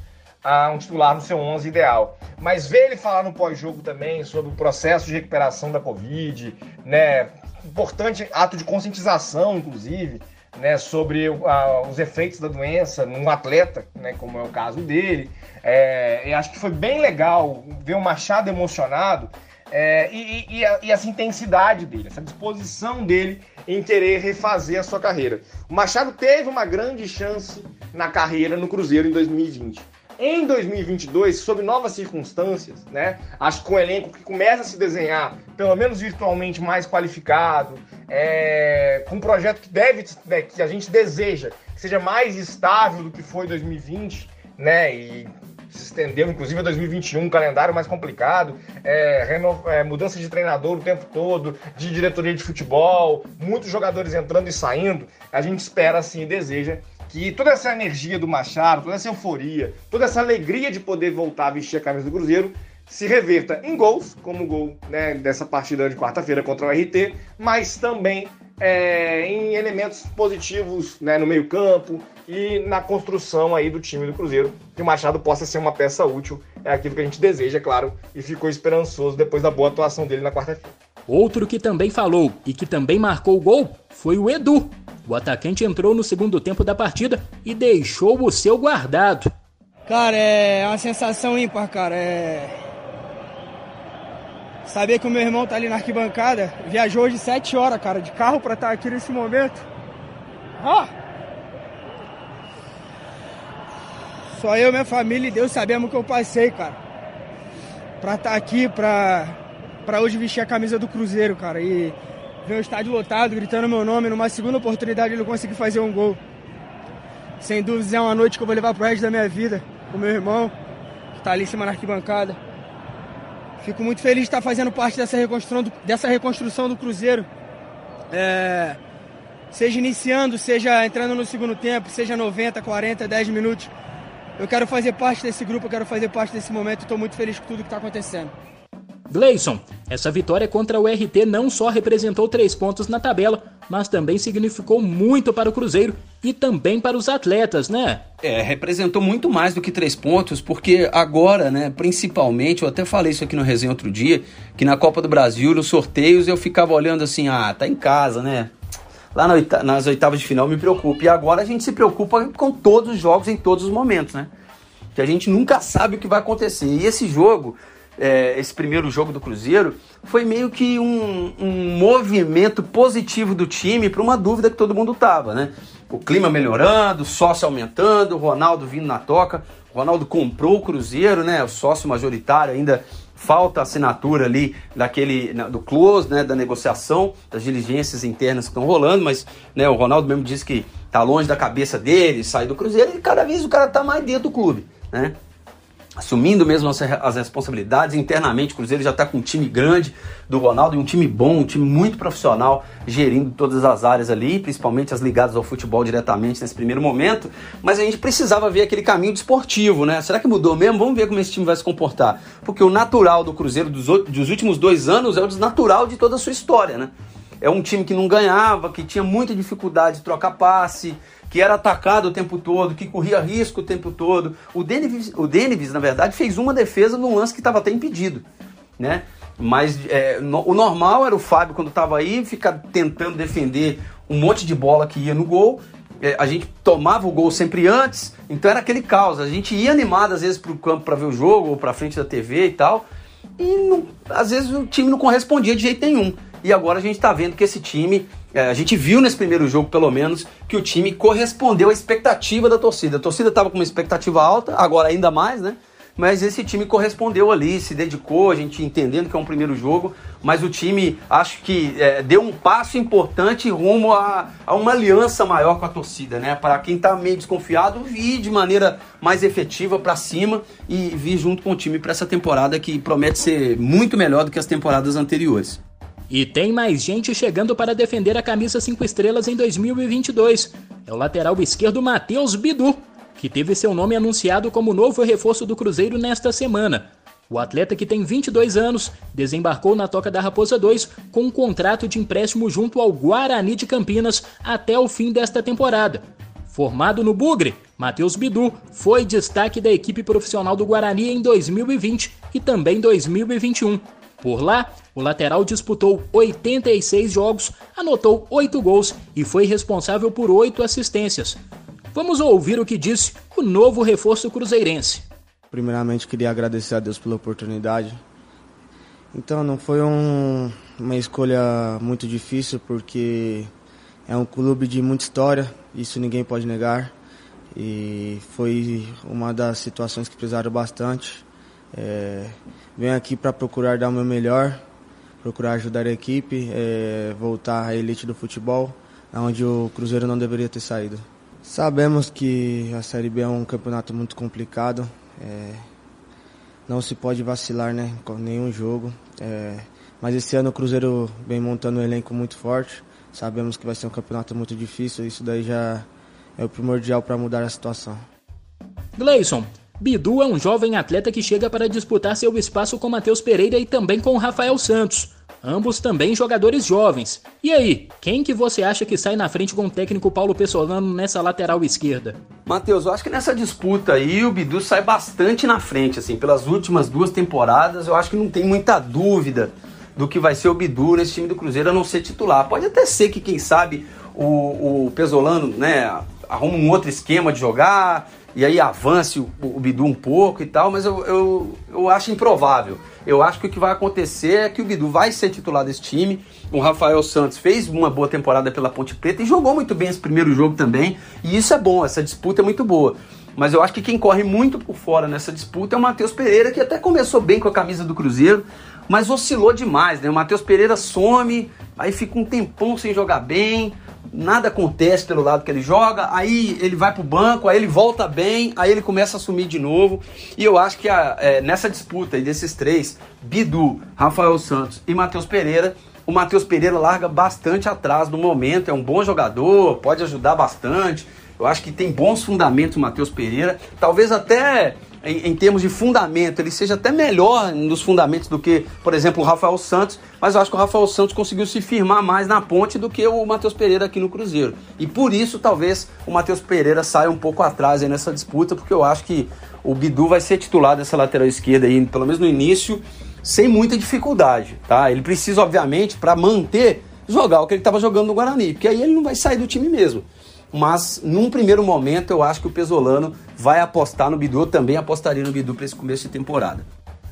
a um titular no seu 11 ideal. Mas ver ele falar no pós-jogo também sobre o processo de recuperação da Covid, né? Importante ato de conscientização, inclusive, né, sobre uh, os efeitos da doença num atleta, né, como é o caso dele. É, eu acho que foi bem legal ver o Machado emocionado é, e, e, e, essa intensidade dele, essa disposição dele em querer refazer a sua carreira. O Machado teve uma grande chance na carreira no Cruzeiro em 2020 em 2022, sob novas circunstâncias, né? Acho que um elenco que começa a se desenhar, pelo menos virtualmente mais qualificado, é, com um projeto que deve, né, que a gente deseja, que seja mais estável do que foi 2020, né? E se estendeu, inclusive, a 2021, um calendário mais complicado, é, reno, é, mudança de treinador o tempo todo, de diretoria de futebol, muitos jogadores entrando e saindo. A gente espera, assim, e deseja que toda essa energia do Machado, toda essa euforia, toda essa alegria de poder voltar a vestir a camisa do Cruzeiro se reverta em gols, como o gol né, dessa partida de quarta-feira contra o RT, mas também é, em elementos positivos né, no meio-campo e na construção aí do time do Cruzeiro, que o Machado possa ser uma peça útil. É aquilo que a gente deseja, é claro, e ficou esperançoso depois da boa atuação dele na quarta-feira. Outro que também falou e que também marcou o gol foi o Edu, o atacante entrou no segundo tempo da partida e deixou o seu guardado. Cara, é uma sensação ímpar, cara. É... Saber que o meu irmão tá ali na arquibancada, viajou hoje sete horas, cara, de carro para estar tá aqui nesse momento. Só eu, minha família e Deus sabemos o que eu passei, cara. Pra estar tá aqui, pra, pra hoje vestir a camisa do Cruzeiro, cara. E ver o estádio lotado, gritando meu nome, numa segunda oportunidade ele conseguir fazer um gol. Sem dúvidas é uma noite que eu vou levar pro resto da minha vida, com meu irmão, que está ali em cima na arquibancada. Fico muito feliz de estar fazendo parte dessa reconstrução do, dessa reconstrução do Cruzeiro. É, seja iniciando, seja entrando no segundo tempo, seja 90, 40, 10 minutos. Eu quero fazer parte desse grupo, eu quero fazer parte desse momento. Estou muito feliz com tudo que está acontecendo. Gleison, essa vitória contra o RT não só representou três pontos na tabela, mas também significou muito para o Cruzeiro e também para os atletas, né? É, representou muito mais do que três pontos, porque agora, né, principalmente, eu até falei isso aqui no resenha outro dia, que na Copa do Brasil, nos sorteios, eu ficava olhando assim, ah, tá em casa, né? Lá nas oitavas de final me preocupa. E agora a gente se preocupa com todos os jogos em todos os momentos, né? Que a gente nunca sabe o que vai acontecer. E esse jogo é, esse primeiro jogo do Cruzeiro foi meio que um, um movimento positivo do time para uma dúvida que todo mundo tava, né? O clima melhorando, o sócio aumentando, o Ronaldo vindo na toca. O Ronaldo comprou o Cruzeiro, né? O sócio majoritário ainda falta assinatura ali daquele do close, né, da negociação, das diligências internas que estão rolando, mas né, o Ronaldo mesmo disse que tá longe da cabeça dele, sai do Cruzeiro e cada vez o cara tá mais dentro do clube, né? Assumindo mesmo as, as responsabilidades. Internamente, o Cruzeiro já está com um time grande do Ronaldo, um time bom, um time muito profissional, gerindo todas as áreas ali, principalmente as ligadas ao futebol diretamente nesse primeiro momento. Mas a gente precisava ver aquele caminho desportivo, né? Será que mudou mesmo? Vamos ver como esse time vai se comportar. Porque o natural do Cruzeiro dos, dos últimos dois anos é o desnatural de toda a sua história, né? É um time que não ganhava, que tinha muita dificuldade de trocar passe, que era atacado o tempo todo, que corria risco o tempo todo. O Denevis, o Denevis na verdade, fez uma defesa num lance que estava até impedido, né? Mas é, no, o normal era o Fábio, quando estava aí, ficar tentando defender um monte de bola que ia no gol. É, a gente tomava o gol sempre antes, então era aquele caos. A gente ia animado às vezes para o campo para ver o jogo, ou para frente da TV e tal. E não, às vezes o time não correspondia de jeito nenhum. E agora a gente está vendo que esse time é, a gente viu nesse primeiro jogo, pelo menos, que o time correspondeu à expectativa da torcida. A torcida estava com uma expectativa alta, agora ainda mais, né? Mas esse time correspondeu ali, se dedicou, a gente entendendo que é um primeiro jogo, mas o time acho que é, deu um passo importante rumo a, a, uma aliança maior com a torcida, né? Para quem está meio desconfiado, vir de maneira mais efetiva para cima e vir junto com o time para essa temporada que promete ser muito melhor do que as temporadas anteriores. E tem mais gente chegando para defender a camisa 5 estrelas em 2022. É o lateral esquerdo Matheus Bidu, que teve seu nome anunciado como novo reforço do Cruzeiro nesta semana. O atleta, que tem 22 anos, desembarcou na Toca da Raposa 2 com um contrato de empréstimo junto ao Guarani de Campinas até o fim desta temporada. Formado no Bugre, Matheus Bidu foi destaque da equipe profissional do Guarani em 2020 e também 2021. Por lá, o lateral disputou 86 jogos, anotou 8 gols e foi responsável por 8 assistências. Vamos ouvir o que disse o novo reforço cruzeirense. Primeiramente, queria agradecer a Deus pela oportunidade. Então, não foi um, uma escolha muito difícil, porque é um clube de muita história, isso ninguém pode negar. E foi uma das situações que precisaram bastante. É, venho aqui para procurar dar o meu melhor, procurar ajudar a equipe, é, voltar à elite do futebol, onde o Cruzeiro não deveria ter saído. Sabemos que a Série B é um campeonato muito complicado, é, não se pode vacilar né, com nenhum jogo, é, mas esse ano o Cruzeiro vem montando um elenco muito forte, sabemos que vai ser um campeonato muito difícil, isso daí já é o primordial para mudar a situação. Gleison, Bidu é um jovem atleta que chega para disputar seu espaço com Matheus Pereira e também com Rafael Santos. Ambos também jogadores jovens. E aí, quem que você acha que sai na frente com o técnico Paulo Pessolano nessa lateral esquerda? Matheus, eu acho que nessa disputa aí o Bidu sai bastante na frente, assim, pelas últimas duas temporadas, eu acho que não tem muita dúvida do que vai ser o Bidu nesse time do Cruzeiro a não ser titular. Pode até ser que, quem sabe, o, o Pesolano, né, arruma um outro esquema de jogar, e aí avance o, o Bidu um pouco e tal, mas eu, eu, eu acho improvável. Eu acho que o que vai acontecer é que o Bidu vai ser titular desse time. O Rafael Santos fez uma boa temporada pela Ponte Preta e jogou muito bem esse primeiro jogo também. E isso é bom, essa disputa é muito boa. Mas eu acho que quem corre muito por fora nessa disputa é o Matheus Pereira, que até começou bem com a camisa do Cruzeiro, mas oscilou demais, né? O Matheus Pereira some, aí fica um tempão sem jogar bem, nada acontece pelo lado que ele joga, aí ele vai pro banco, aí ele volta bem, aí ele começa a sumir de novo. E eu acho que a, é, nessa disputa aí desses três, Bidu, Rafael Santos e Matheus Pereira, o Matheus Pereira larga bastante atrás no momento, é um bom jogador, pode ajudar bastante. Eu acho que tem bons fundamentos o Matheus Pereira, talvez até em, em, termos de fundamento, ele seja até melhor nos fundamentos do que, por exemplo, o Rafael Santos, mas eu acho que o Rafael Santos conseguiu se firmar mais na ponte do que o Matheus Pereira aqui no Cruzeiro. E por isso, talvez, o Matheus Pereira saia um pouco atrás nessa disputa, porque eu acho que o Bidu vai ser titular dessa lateral esquerda aí, pelo menos no início, sem muita dificuldade, tá? Ele precisa, obviamente, para manter, jogar o que ele estava jogando no Guarani, porque aí ele não vai sair do time mesmo mas num primeiro momento eu acho que o Pesolano vai apostar no Bidu, eu também apostaria no Bidu para esse começo de temporada.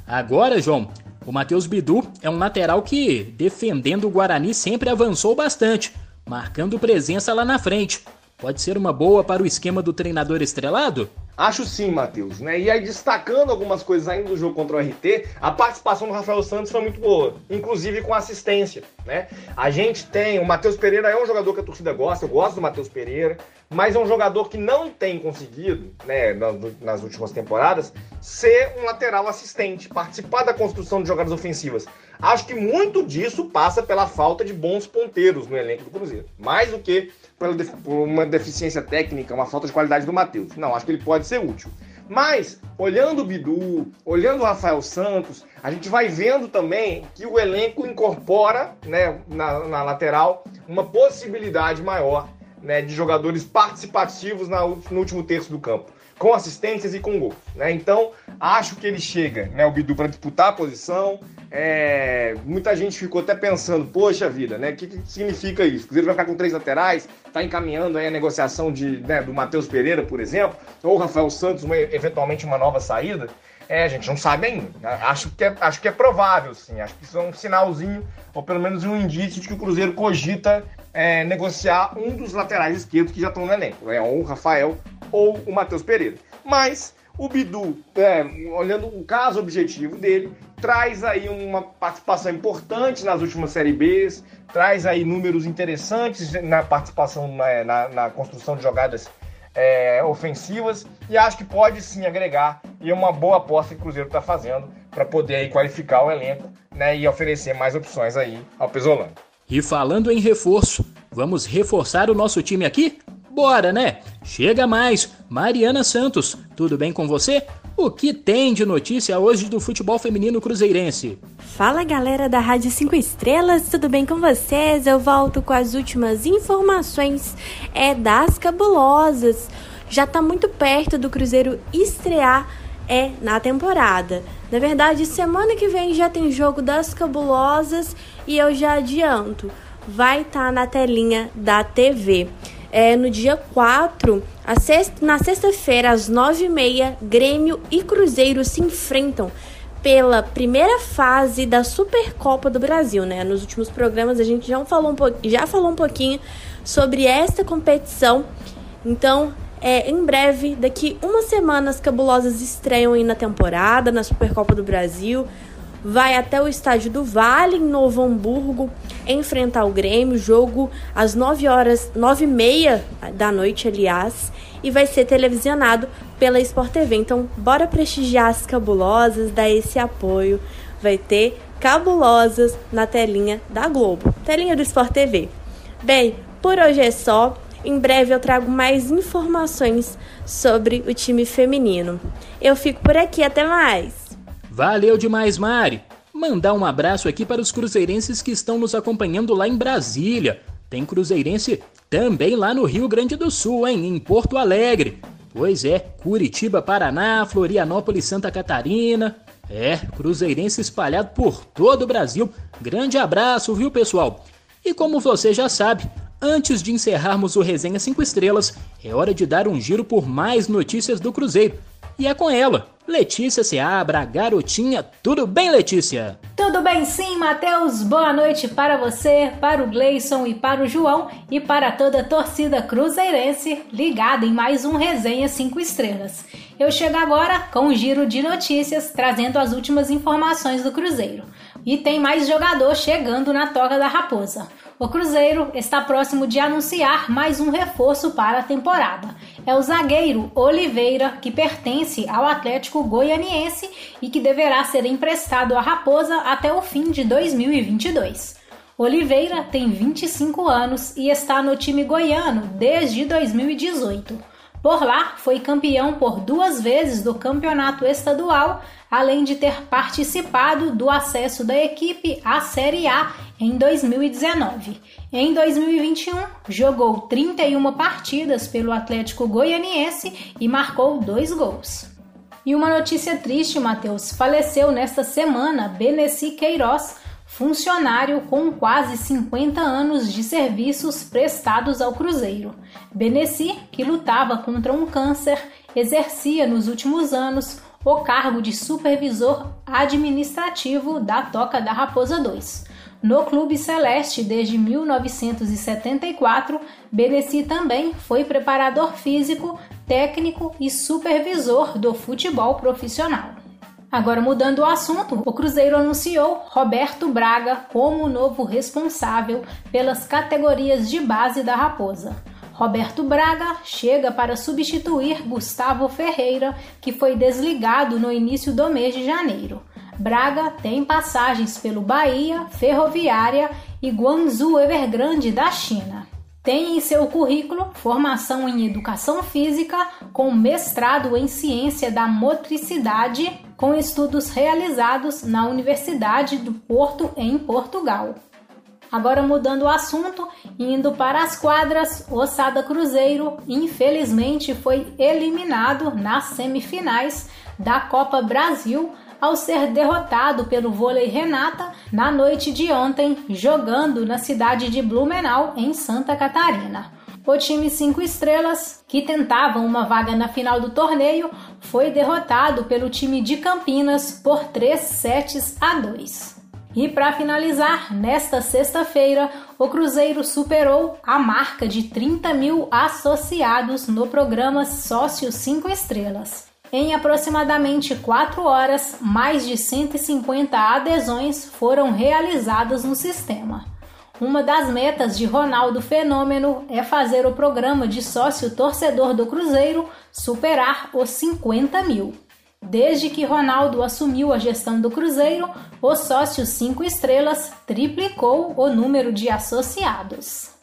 Agora, João, o Matheus Bidu é um lateral que, defendendo o Guarani, sempre avançou bastante, marcando presença lá na frente. Pode ser uma boa para o esquema do treinador estrelado? Acho sim, Matheus. Né? E aí, destacando algumas coisas ainda do jogo contra o RT, a participação do Rafael Santos foi muito boa, inclusive com assistência. Né? A gente tem, o Matheus Pereira é um jogador que a torcida gosta, eu gosto do Matheus Pereira, mas é um jogador que não tem conseguido, né, nas últimas temporadas, ser um lateral assistente, participar da construção de jogadas ofensivas. Acho que muito disso passa pela falta de bons ponteiros no elenco do Cruzeiro, mais do que por uma deficiência técnica, uma falta de qualidade do Matheus. Não, acho que ele pode ser útil. Mas, olhando o Bidu, olhando o Rafael Santos, a gente vai vendo também que o elenco incorpora né, na, na lateral uma possibilidade maior né, de jogadores participativos na, no último terço do campo com assistências e com gols. Né? Então, acho que ele chega, né, o Bidu, para disputar a posição. É... Muita gente ficou até pensando, poxa vida, né? O que, que significa isso? O Cruzeiro vai ficar com três laterais, está encaminhando aí a negociação de, né, do Matheus Pereira, por exemplo, ou Rafael Santos, uma, eventualmente uma nova saída. É, a gente não sabe ainda. Acho que é, acho que é provável, sim. Acho que isso é um sinalzinho, ou pelo menos um indício de que o Cruzeiro cogita é, negociar um dos laterais esquerdos que já estão no elenco. É ou o Rafael ou o Matheus Pereira. Mas o Bidu, é, olhando o caso objetivo dele, traz aí uma participação importante nas últimas Série Bs, traz aí números interessantes na participação na, na, na construção de jogadas é, ofensivas e acho que pode sim agregar e é uma boa aposta que o Cruzeiro está fazendo para poder aí qualificar o elenco né, e oferecer mais opções aí ao Pesolano. E falando em reforço, vamos reforçar o nosso time aqui? Bora, né? Chega mais! Mariana Santos, tudo bem com você? O que tem de notícia hoje do futebol feminino cruzeirense? Fala galera da Rádio 5 Estrelas, tudo bem com vocês? Eu volto com as últimas informações é das cabulosas. Já tá muito perto do Cruzeiro estrear é na temporada. Na verdade, semana que vem já tem jogo das cabulosas e eu já adianto, vai estar tá na telinha da TV é, no dia 4, sexta, na sexta-feira, às 9h30, Grêmio e Cruzeiro se enfrentam pela primeira fase da Supercopa do Brasil, né? Nos últimos programas a gente já falou um, já falou um pouquinho sobre esta competição. Então, é, em breve, daqui uma semana, as cabulosas estreiam aí na temporada, na Supercopa do Brasil vai até o estádio do Vale, em Novo Hamburgo, enfrentar o Grêmio. Jogo às 9 horas, 9 e meia da noite, aliás, e vai ser televisionado pela Sport TV. Então, bora prestigiar as cabulosas, dar esse apoio. Vai ter cabulosas na telinha da Globo, telinha do Sport TV. Bem, por hoje é só. Em breve eu trago mais informações sobre o time feminino. Eu fico por aqui, até mais! Valeu demais, Mari! Mandar um abraço aqui para os cruzeirenses que estão nos acompanhando lá em Brasília. Tem cruzeirense também lá no Rio Grande do Sul, hein? Em Porto Alegre. Pois é, Curitiba, Paraná, Florianópolis, Santa Catarina. É, cruzeirense espalhado por todo o Brasil. Grande abraço, viu, pessoal? E como você já sabe, antes de encerrarmos o Resenha 5 Estrelas, é hora de dar um giro por mais notícias do Cruzeiro. E é com ela, Letícia Seabra, garotinha. Tudo bem, Letícia? Tudo bem sim, Matheus. Boa noite para você, para o Gleison e para o João e para toda a torcida cruzeirense ligada em mais um Resenha 5 Estrelas. Eu chego agora com um giro de notícias trazendo as últimas informações do Cruzeiro. E tem mais jogador chegando na toca da Raposa. O Cruzeiro está próximo de anunciar mais um reforço para a temporada. É o zagueiro Oliveira, que pertence ao Atlético Goianiense e que deverá ser emprestado à Raposa até o fim de 2022. Oliveira tem 25 anos e está no time goiano desde 2018. Por lá, foi campeão por duas vezes do campeonato estadual, além de ter participado do acesso da equipe à Série A em 2019. Em 2021, jogou 31 partidas pelo Atlético Goianiense e marcou dois gols. E uma notícia triste, Matheus: faleceu nesta semana Beneci Queiroz, funcionário com quase 50 anos de serviços prestados ao Cruzeiro. Beneci, que lutava contra um câncer, exercia nos últimos anos o cargo de supervisor administrativo da Toca da Raposa 2. No Clube Celeste desde 1974, Beneci também foi preparador físico, técnico e supervisor do futebol profissional. Agora, mudando o assunto, o Cruzeiro anunciou Roberto Braga como o novo responsável pelas categorias de base da Raposa. Roberto Braga chega para substituir Gustavo Ferreira, que foi desligado no início do mês de janeiro. Braga tem passagens pelo Bahia, Ferroviária e Guangzhou Evergrande da China. Tem em seu currículo formação em educação física com mestrado em ciência da motricidade, com estudos realizados na Universidade do Porto, em Portugal. Agora mudando o assunto, indo para as quadras, o Sada Cruzeiro infelizmente foi eliminado nas semifinais da Copa Brasil ao ser derrotado pelo vôlei Renata na noite de ontem, jogando na cidade de Blumenau, em Santa Catarina. O time 5 estrelas, que tentava uma vaga na final do torneio, foi derrotado pelo time de Campinas por 3 sets a 2. E para finalizar, nesta sexta-feira, o Cruzeiro superou a marca de 30 mil associados no programa Sócio 5 Estrelas. Em aproximadamente 4 horas, mais de 150 adesões foram realizadas no sistema. Uma das metas de Ronaldo Fenômeno é fazer o programa de sócio torcedor do Cruzeiro superar os 50 mil. Desde que Ronaldo assumiu a gestão do Cruzeiro, o sócio 5 estrelas triplicou o número de associados.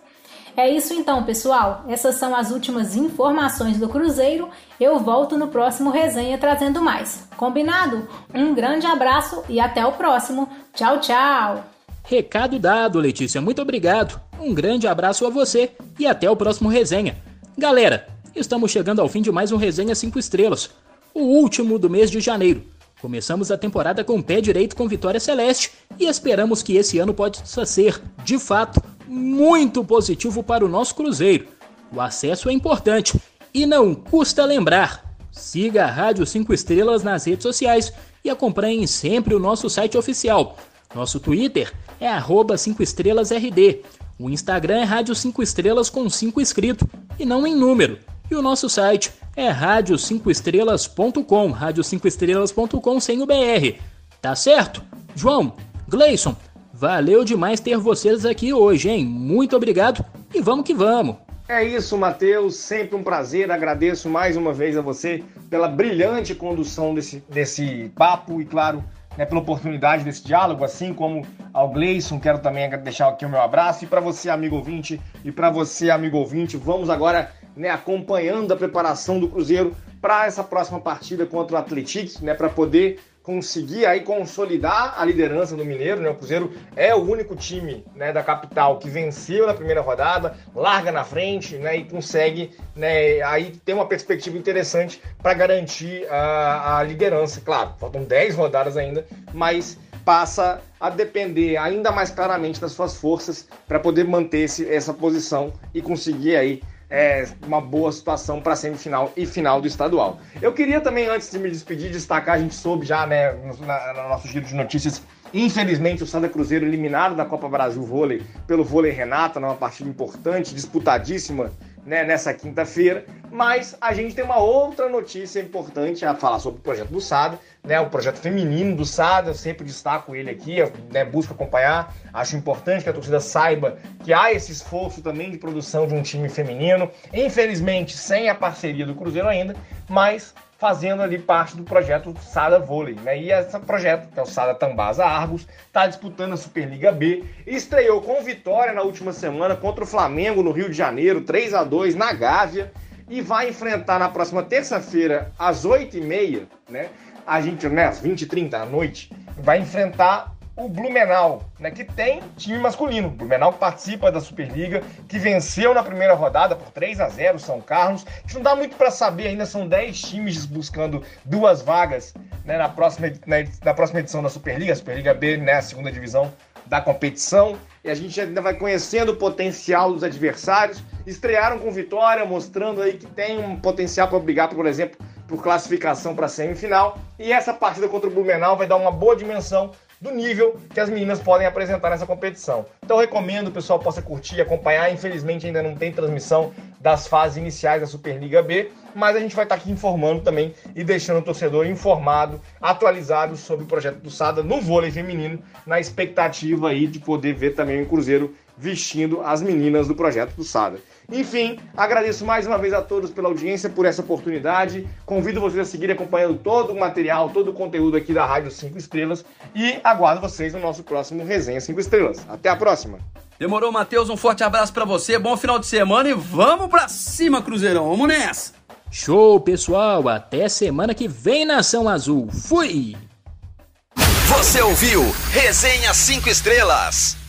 É isso então, pessoal. Essas são as últimas informações do Cruzeiro. Eu volto no próximo resenha trazendo mais. Combinado? Um grande abraço e até o próximo. Tchau, tchau! Recado dado, Letícia. Muito obrigado. Um grande abraço a você e até o próximo resenha. Galera, estamos chegando ao fim de mais um resenha 5 estrelas, o último do mês de janeiro. Começamos a temporada com o pé direito com vitória celeste e esperamos que esse ano possa ser, de fato, muito positivo para o nosso Cruzeiro. O acesso é importante e não custa lembrar. Siga a Rádio 5 Estrelas nas redes sociais e acompanhem sempre o nosso site oficial nosso Twitter é arroba 5 estrelasRD. O Instagram é Rádio 5 Estrelas com 5 inscritos e não em número. E o nosso site é rádio5estrelas.com, rádio5estrelas.com sem o BR. Tá certo? João, Gleison, valeu demais ter vocês aqui hoje, hein? Muito obrigado e vamos que vamos! É isso, Matheus. Sempre um prazer. Agradeço mais uma vez a você pela brilhante condução desse, desse papo e, claro, né, pela oportunidade desse diálogo, assim como ao Gleison, quero também deixar aqui o meu abraço. E para você, amigo ouvinte, e para você, amigo ouvinte, vamos agora né, acompanhando a preparação do Cruzeiro para essa próxima partida contra o Atlético, né, para poder conseguir aí consolidar a liderança do Mineiro, né? O Cruzeiro é o único time, né, da capital que venceu na primeira rodada, larga na frente, né, e consegue, né, aí ter uma perspectiva interessante para garantir a, a liderança. Claro, faltam 10 rodadas ainda, mas passa a depender ainda mais claramente das suas forças para poder manter essa posição e conseguir aí é, uma boa situação para semifinal e final do estadual. Eu queria também, antes de me despedir, destacar, a gente soube já, né, no, na, no nosso giro de notícias, infelizmente o Santa Cruzeiro eliminado da Copa Brasil Vôlei pelo Vôlei Renata, numa partida importante, disputadíssima né, nessa quinta-feira, mas a gente tem uma outra notícia importante a falar sobre o projeto do SAD, né, o projeto feminino do SAD, eu sempre destaco ele aqui, né, busco acompanhar, acho importante que a torcida saiba que há esse esforço também de produção de um time feminino, infelizmente sem a parceria do Cruzeiro ainda, mas fazendo ali parte do projeto Sada Vôlei. Né? E esse projeto, que é o Sada Tambasa Argos, está disputando a Superliga B. Estreou com vitória na última semana contra o Flamengo no Rio de Janeiro, 3 a 2 na Gávea. E vai enfrentar na próxima terça-feira, às 8h30, né? A gente, né, às 20h30 da noite, vai enfrentar o Blumenau, né, que tem time masculino. O Blumenau participa da Superliga, que venceu na primeira rodada por 3 a 0 São Carlos. Gente não dá muito para saber ainda, são 10 times buscando duas vagas né, na, próxima, na, na, próxima edição da Superliga, a Superliga B, né, a segunda divisão da competição. E a gente ainda vai conhecendo o potencial dos adversários. Estrearam com vitória, mostrando aí que tem um potencial para brigar, por exemplo, por classificação para a semifinal. E essa partida contra o Blumenau vai dar uma boa dimensão do nível que as meninas podem apresentar nessa competição. Então recomendo o pessoal possa curtir, acompanhar. Infelizmente ainda não tem transmissão das fases iniciais da Superliga B, mas a gente vai estar aqui informando também e deixando o torcedor informado, atualizado sobre o projeto do Sada no vôlei feminino, na expectativa aí de poder ver também o Cruzeiro vestindo as meninas do projeto do Sada. Enfim, agradeço mais uma vez a todos pela audiência, por essa oportunidade. Convido vocês a seguirem acompanhando todo o material, todo o conteúdo aqui da Rádio 5 Estrelas e aguardo vocês no nosso próximo Resenha 5 Estrelas. Até a próxima! Demorou, Matheus. Um forte abraço para você, bom final de semana e vamos pra cima, Cruzeirão. Vamos nessa! Show, pessoal! Até semana que vem, Nação Azul. Fui! Você ouviu Resenha 5 Estrelas.